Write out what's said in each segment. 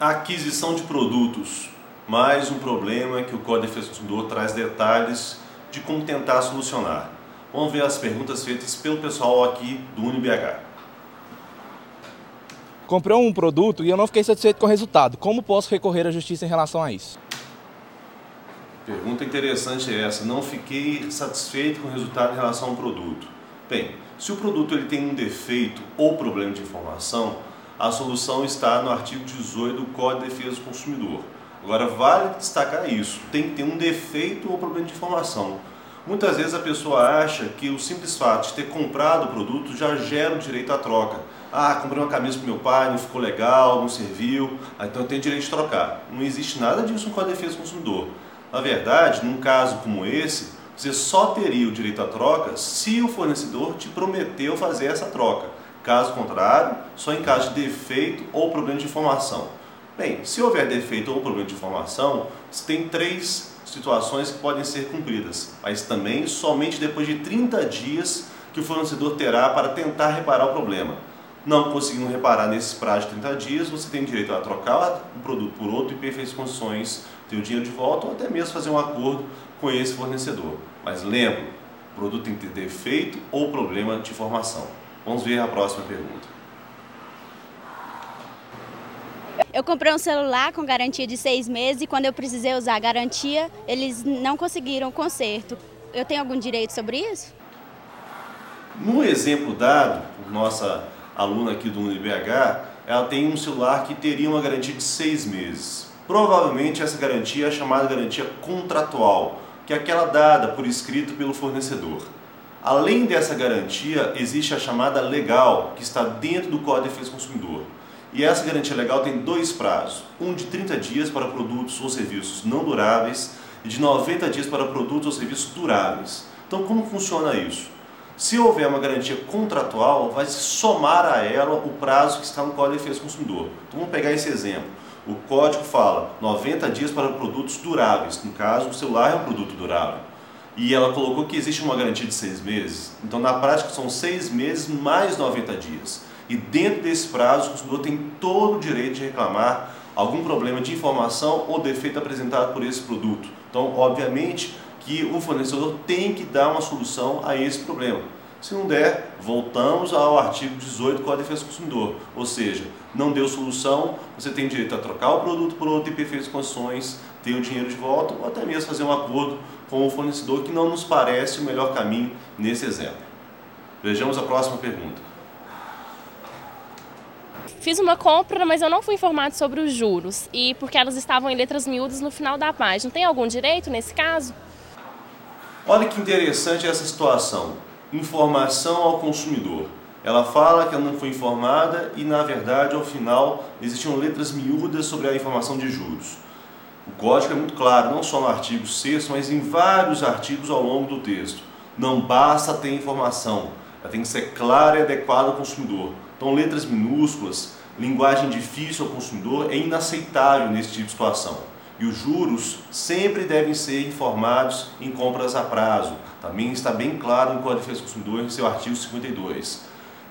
aquisição de produtos, mais um problema que o Código de Defesa do Consumidor traz detalhes de como tentar solucionar. Vamos ver as perguntas feitas pelo pessoal aqui do UniBH. Comprei um produto e eu não fiquei satisfeito com o resultado. Como posso recorrer à justiça em relação a isso? Pergunta interessante é essa. Não fiquei satisfeito com o resultado em relação ao produto. Bem, se o produto ele tem um defeito ou problema de informação, a solução está no artigo 18 do Código de Defesa do Consumidor. Agora, vale destacar isso: tem que ter um defeito ou problema de informação. Muitas vezes a pessoa acha que o simples fato de ter comprado o produto já gera o direito à troca. Ah, comprei uma camisa para meu pai, não ficou legal, não serviu, ah, então eu tenho direito de trocar. Não existe nada disso no Código de Defesa do Consumidor. Na verdade, num caso como esse, você só teria o direito à troca se o fornecedor te prometeu fazer essa troca. Caso contrário, só em caso de defeito ou problema de informação. Bem, se houver defeito ou problema de informação, você tem três situações que podem ser cumpridas, mas também somente depois de 30 dias que o fornecedor terá para tentar reparar o problema. Não conseguindo reparar nesses prazos de 30 dias, você tem direito a trocar um produto por outro em perfeitas condições, ter o dinheiro de volta ou até mesmo fazer um acordo com esse fornecedor. Mas lembre, o produto tem que ter defeito ou problema de informação. Vamos ver a próxima pergunta. Eu comprei um celular com garantia de seis meses e quando eu precisei usar a garantia, eles não conseguiram o conserto. Eu tenho algum direito sobre isso? No exemplo dado por nossa aluna aqui do UniBH, ela tem um celular que teria uma garantia de seis meses. Provavelmente essa garantia é chamada garantia contratual, que é aquela dada por escrito pelo fornecedor. Além dessa garantia, existe a chamada legal, que está dentro do Código de Defesa do Consumidor. E essa garantia legal tem dois prazos: um de 30 dias para produtos ou serviços não duráveis e de 90 dias para produtos ou serviços duráveis. Então, como funciona isso? Se houver uma garantia contratual, vai se somar a ela o prazo que está no Código de Defesa do Consumidor. Então, vamos pegar esse exemplo. O código fala 90 dias para produtos duráveis. No caso, o celular é um produto durável e ela colocou que existe uma garantia de seis meses. Então, na prática, são seis meses mais 90 dias. E dentro desse prazo, o consumidor tem todo o direito de reclamar algum problema de informação ou defeito apresentado por esse produto. Então, obviamente que o fornecedor tem que dar uma solução a esse problema. Se não der, voltamos ao artigo 18 do Código de Defesa do Consumidor. Ou seja, não deu solução, você tem direito a trocar o produto por outro em perfeitas condições, ter o dinheiro de volta ou até mesmo fazer um acordo com o fornecedor, que não nos parece o melhor caminho nesse exemplo. Vejamos a próxima pergunta. Fiz uma compra, mas eu não fui informado sobre os juros e porque elas estavam em letras miúdas no final da página. Tem algum direito nesse caso? Olha que interessante essa situação informação ao consumidor. Ela fala que ela não foi informada e, na verdade, ao final, existiam letras miúdas sobre a informação de juros. O código é muito claro, não só no artigo 6, mas em vários artigos ao longo do texto. Não basta ter informação, ela tem que ser clara e adequada ao consumidor. Então, letras minúsculas, linguagem difícil ao consumidor é inaceitável nesse tipo de situação. E os juros sempre devem ser informados em compras a prazo. Também está bem claro no Código de Defesa do Consumidor, em seu artigo 52.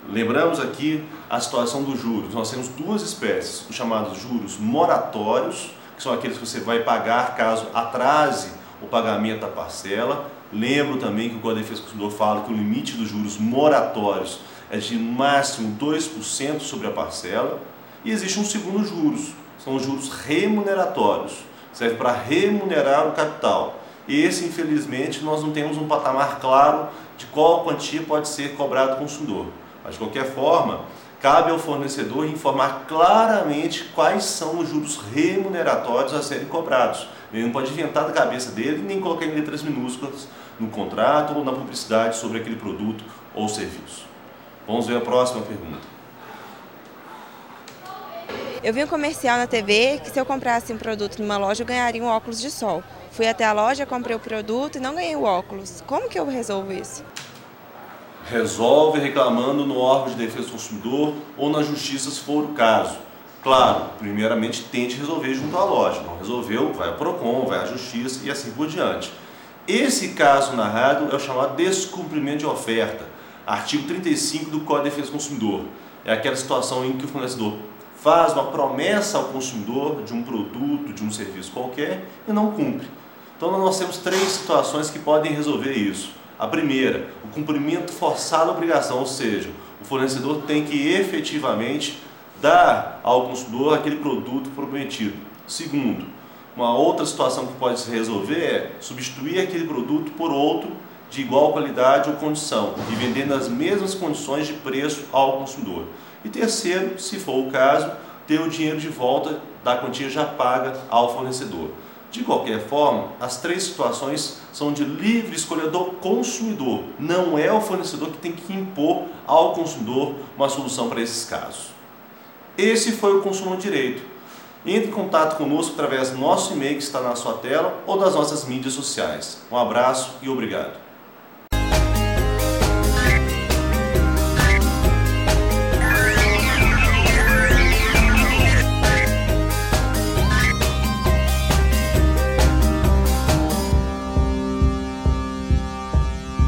Lembramos aqui a situação dos juros. Nós temos duas espécies, os chamados juros moratórios, que são aqueles que você vai pagar caso atrase o pagamento da parcela. Lembro também que o Código de Defesa do Consumidor fala que o limite dos juros moratórios é de máximo 2% sobre a parcela. E existe um segundo juros, são os juros remuneratórios serve para remunerar o capital. Esse, infelizmente, nós não temos um patamar claro de qual quantia pode ser cobrado ao consumidor. Mas, de qualquer forma, cabe ao fornecedor informar claramente quais são os juros remuneratórios a serem cobrados. Ele não pode inventar da cabeça dele nem colocar em letras minúsculas no contrato ou na publicidade sobre aquele produto ou serviço. Vamos ver a próxima pergunta. Eu vi um comercial na TV que se eu comprasse um produto numa loja eu ganharia um óculos de sol. Fui até a loja, comprei o produto e não ganhei o óculos. Como que eu resolvo isso? Resolve reclamando no órgão de defesa do consumidor ou na justiça se for o caso. Claro, primeiramente tente resolver junto à loja. Não resolveu, vai ao PROCON, vai à justiça e assim por diante. Esse caso narrado é o chamado descumprimento de oferta. Artigo 35 do Código de Defesa do Consumidor. É aquela situação em que o fornecedor faz uma promessa ao consumidor de um produto, de um serviço qualquer e não cumpre. Então nós temos três situações que podem resolver isso. A primeira, o cumprimento forçado da obrigação, ou seja, o fornecedor tem que efetivamente dar ao consumidor aquele produto prometido. Segundo, uma outra situação que pode se resolver é substituir aquele produto por outro de igual qualidade ou condição e vender nas mesmas condições de preço ao consumidor. E terceiro, se for o caso, ter o dinheiro de volta da quantia já paga ao fornecedor. De qualquer forma, as três situações são de livre escolha do consumidor. Não é o fornecedor que tem que impor ao consumidor uma solução para esses casos. Esse foi o Consumo Direito. Entre em contato conosco através do nosso e-mail que está na sua tela ou das nossas mídias sociais. Um abraço e obrigado.